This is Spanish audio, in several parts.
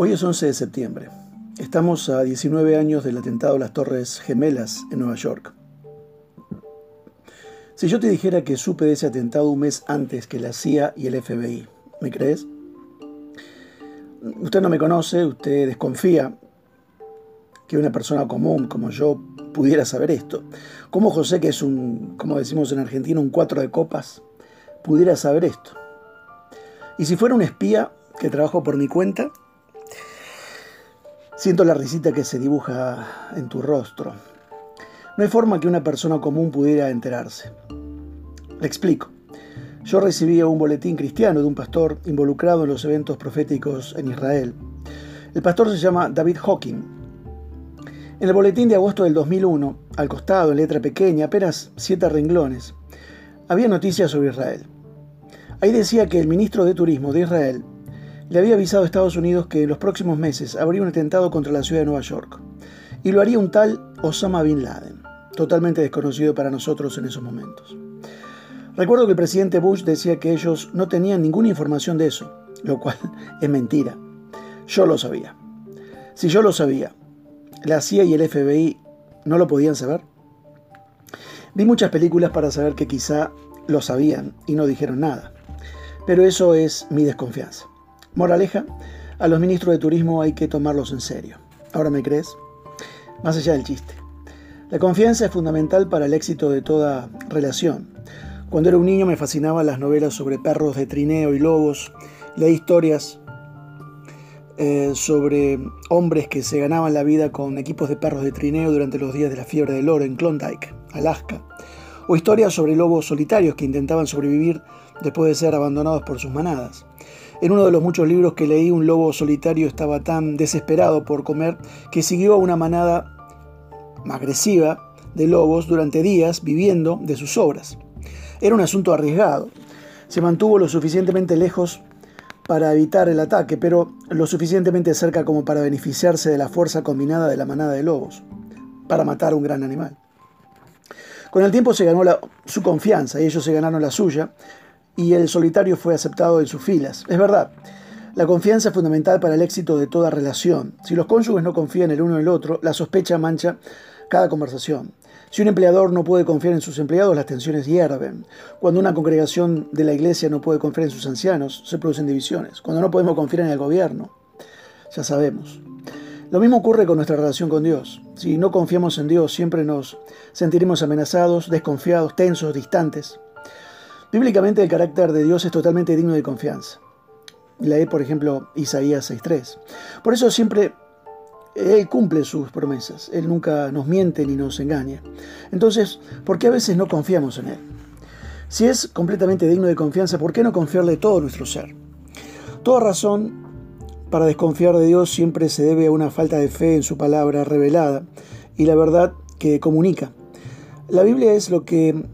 Hoy es 11 de septiembre. Estamos a 19 años del atentado a las Torres Gemelas en Nueva York. Si yo te dijera que supe de ese atentado un mes antes que la CIA y el FBI, ¿me crees? Usted no me conoce, usted desconfía que una persona común como yo pudiera saber esto. ¿Cómo José, que es un, como decimos en Argentina, un cuatro de copas, pudiera saber esto? Y si fuera un espía que trabajo por mi cuenta, siento la risita que se dibuja en tu rostro. No hay forma que una persona común pudiera enterarse. Le explico. Yo recibí un boletín cristiano de un pastor involucrado en los eventos proféticos en Israel. El pastor se llama David Hawking. En el boletín de agosto del 2001, al costado, en letra pequeña, apenas siete renglones, había noticias sobre Israel. Ahí decía que el ministro de Turismo de Israel le había avisado a Estados Unidos que en los próximos meses habría un atentado contra la ciudad de Nueva York. Y lo haría un tal Osama Bin Laden, totalmente desconocido para nosotros en esos momentos. Recuerdo que el presidente Bush decía que ellos no tenían ninguna información de eso, lo cual es mentira. Yo lo sabía. Si yo lo sabía, la CIA y el FBI no lo podían saber. Vi muchas películas para saber que quizá lo sabían y no dijeron nada. Pero eso es mi desconfianza. Moraleja, a los ministros de turismo hay que tomarlos en serio. ¿Ahora me crees? Más allá del chiste. La confianza es fundamental para el éxito de toda relación. Cuando era un niño me fascinaban las novelas sobre perros de trineo y lobos. Leí historias eh, sobre hombres que se ganaban la vida con equipos de perros de trineo durante los días de la fiebre del oro en Klondike, Alaska. O historias sobre lobos solitarios que intentaban sobrevivir después de ser abandonados por sus manadas. En uno de los muchos libros que leí, un lobo solitario estaba tan desesperado por comer que siguió a una manada agresiva de lobos durante días viviendo de sus obras. Era un asunto arriesgado. Se mantuvo lo suficientemente lejos para evitar el ataque, pero lo suficientemente cerca como para beneficiarse de la fuerza combinada de la manada de lobos, para matar a un gran animal. Con el tiempo se ganó su confianza y ellos se ganaron la suya, y el solitario fue aceptado en sus filas. Es verdad, la confianza es fundamental para el éxito de toda relación. Si los cónyuges no confían el uno en el otro, la sospecha mancha cada conversación. Si un empleador no puede confiar en sus empleados, las tensiones hierven. Cuando una congregación de la iglesia no puede confiar en sus ancianos, se producen divisiones. Cuando no podemos confiar en el gobierno, ya sabemos. Lo mismo ocurre con nuestra relación con Dios. Si no confiamos en Dios, siempre nos sentiremos amenazados, desconfiados, tensos, distantes. Bíblicamente el carácter de Dios es totalmente digno de confianza. Lee, por ejemplo, Isaías 6.3. Por eso siempre él cumple sus promesas, Él nunca nos miente ni nos engaña. Entonces, ¿por qué a veces no confiamos en Él? Si es completamente digno de confianza, ¿por qué no confiarle todo nuestro ser? Toda razón para desconfiar de Dios siempre se debe a una falta de fe en su palabra revelada y la verdad que comunica. La Biblia es lo que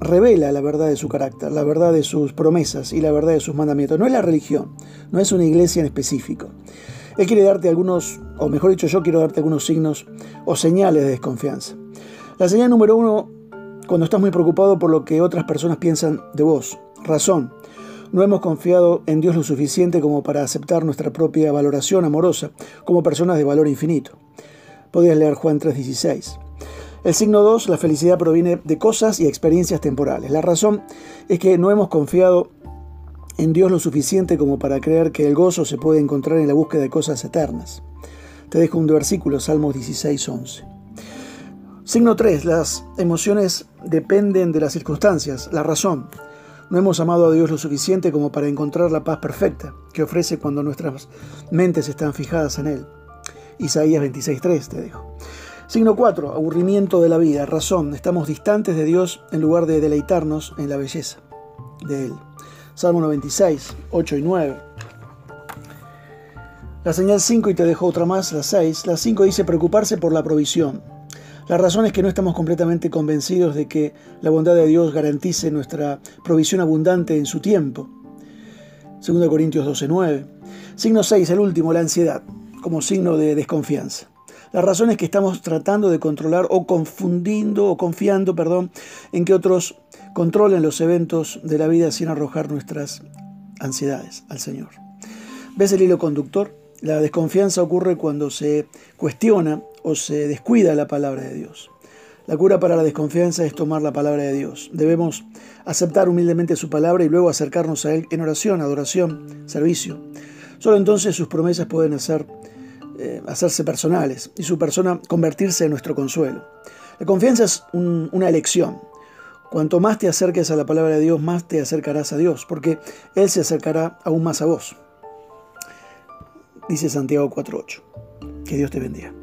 revela la verdad de su carácter, la verdad de sus promesas y la verdad de sus mandamientos. No es la religión, no es una iglesia en específico. Él quiere darte algunos, o mejor dicho, yo quiero darte algunos signos o señales de desconfianza. La señal número uno, cuando estás muy preocupado por lo que otras personas piensan de vos. Razón. No hemos confiado en Dios lo suficiente como para aceptar nuestra propia valoración amorosa como personas de valor infinito. Podrías leer Juan 3:16. El signo 2, la felicidad proviene de cosas y experiencias temporales. La razón es que no hemos confiado en Dios lo suficiente como para creer que el gozo se puede encontrar en la búsqueda de cosas eternas. Te dejo un versículo, Salmos 16, 11. Signo 3. Las emociones dependen de las circunstancias, la razón. No hemos amado a Dios lo suficiente como para encontrar la paz perfecta que ofrece cuando nuestras mentes están fijadas en Él. Isaías 26.3 te dejo. Signo 4. Aburrimiento de la vida. Razón. Estamos distantes de Dios en lugar de deleitarnos en la belleza de Él. Salmo 96, 8 y 9. La señal 5, y te dejo otra más, la 6. La 5 dice preocuparse por la provisión. La razón es que no estamos completamente convencidos de que la bondad de Dios garantice nuestra provisión abundante en su tiempo. 2 Corintios 12, 9. Signo 6, el último, la ansiedad, como signo de desconfianza. La razón es que estamos tratando de controlar o confundiendo o confiando, perdón, en que otros controlen los eventos de la vida sin arrojar nuestras ansiedades al Señor. ¿Ves el hilo conductor? La desconfianza ocurre cuando se cuestiona o se descuida la palabra de Dios. La cura para la desconfianza es tomar la palabra de Dios. Debemos aceptar humildemente su palabra y luego acercarnos a Él en oración, adoración, servicio. Solo entonces sus promesas pueden hacer, eh, hacerse personales y su persona convertirse en nuestro consuelo. La confianza es una elección. Cuanto más te acerques a la palabra de Dios, más te acercarás a Dios, porque Él se acercará aún más a vos. Dice Santiago 4.8. Que Dios te bendiga.